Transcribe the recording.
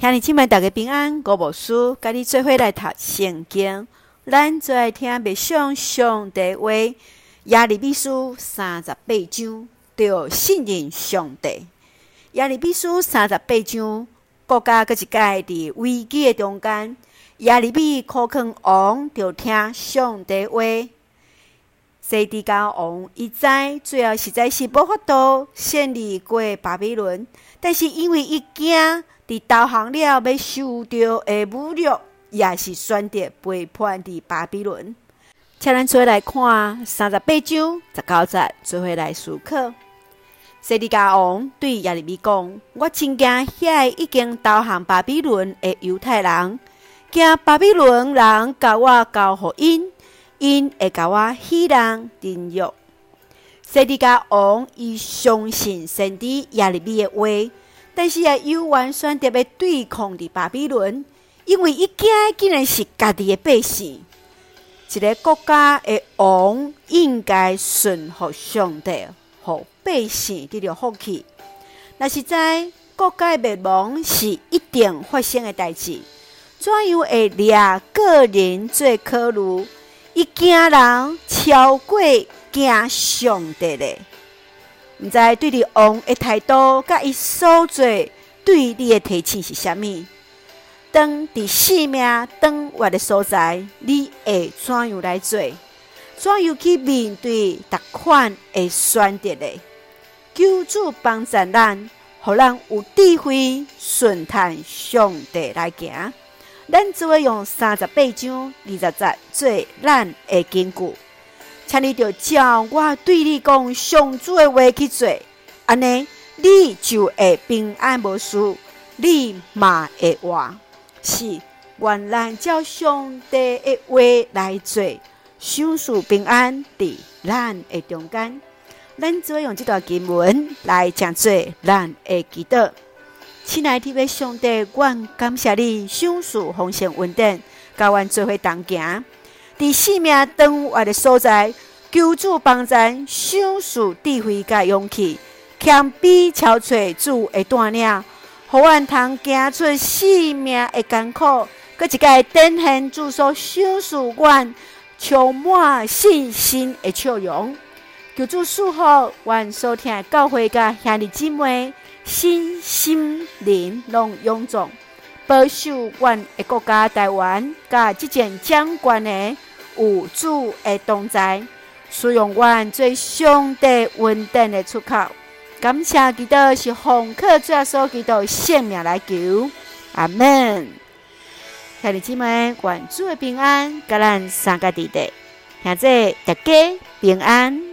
兄弟姊妹，大家平安。我无输，甲你做伙来读圣经。咱最爱听默想上帝话。亚利比书三十八章，着信任上帝。亚利比书三十八章，国家阁一界伫危机的中间。亚利米苦劝王，着听上帝话。西底家王伊知，最后实在是无法度胜利过巴比伦，但是因为伊惊。伫投降了，要受到的侮辱，也是选择背叛伫巴比伦。请咱做来看三十八章十九节，做伙来思考。西底家王对亚利米讲：“我亲惊遐个已经投降巴比伦的犹太人，惊巴比伦人甲我交互因，因会甲我戏弄凌辱。”西底家王伊相信先知亚利米的话。但是啊有完选择要对抗的巴比伦，因为伊惊竟然是家己的百姓。一个国家的王应该顺服上帝，互百姓得到福气。若是在国家灭亡是一定发生的代志，怎样会掠个人做考虑？伊惊人超过惊上帝咧。毋知对你王的态度，甲伊所做对你的提醒是啥物？当伫性命当活的所在，你会怎样来做？怎样去面对逐款的选择呢？求主帮助咱，互咱有智慧顺探上帝来行。咱只会用三十八章二十节做咱的根据。请你着照我对你讲上主的话去做，安尼你就会平安无事，你嘛会活。是愿咱照上帝的话来做，享受平安伫咱的中间。咱做用这段经文来讲做咱的祈祷。亲爱的上帝，我感谢你享受丰盛稳定，甲阮做伙同行。伫生命当活的所在，求主帮咱享受智慧甲勇气，谦卑超揣主的带领，互阮通行出生命的艰苦，搁一个展现主所享受阮充满信心的笑容。求主赐福阮所听的教会甲兄弟姊妹，身心灵拢勇壮，保守阮的国家台湾，甲即前掌权的。有主的同在，使用阮最上帝稳定的出口。感谢基督是奉靠主耶稣基督性命来求，阿门。兄弟姊妹，愿主的平安，甲咱三个弟弟，现在大家平安。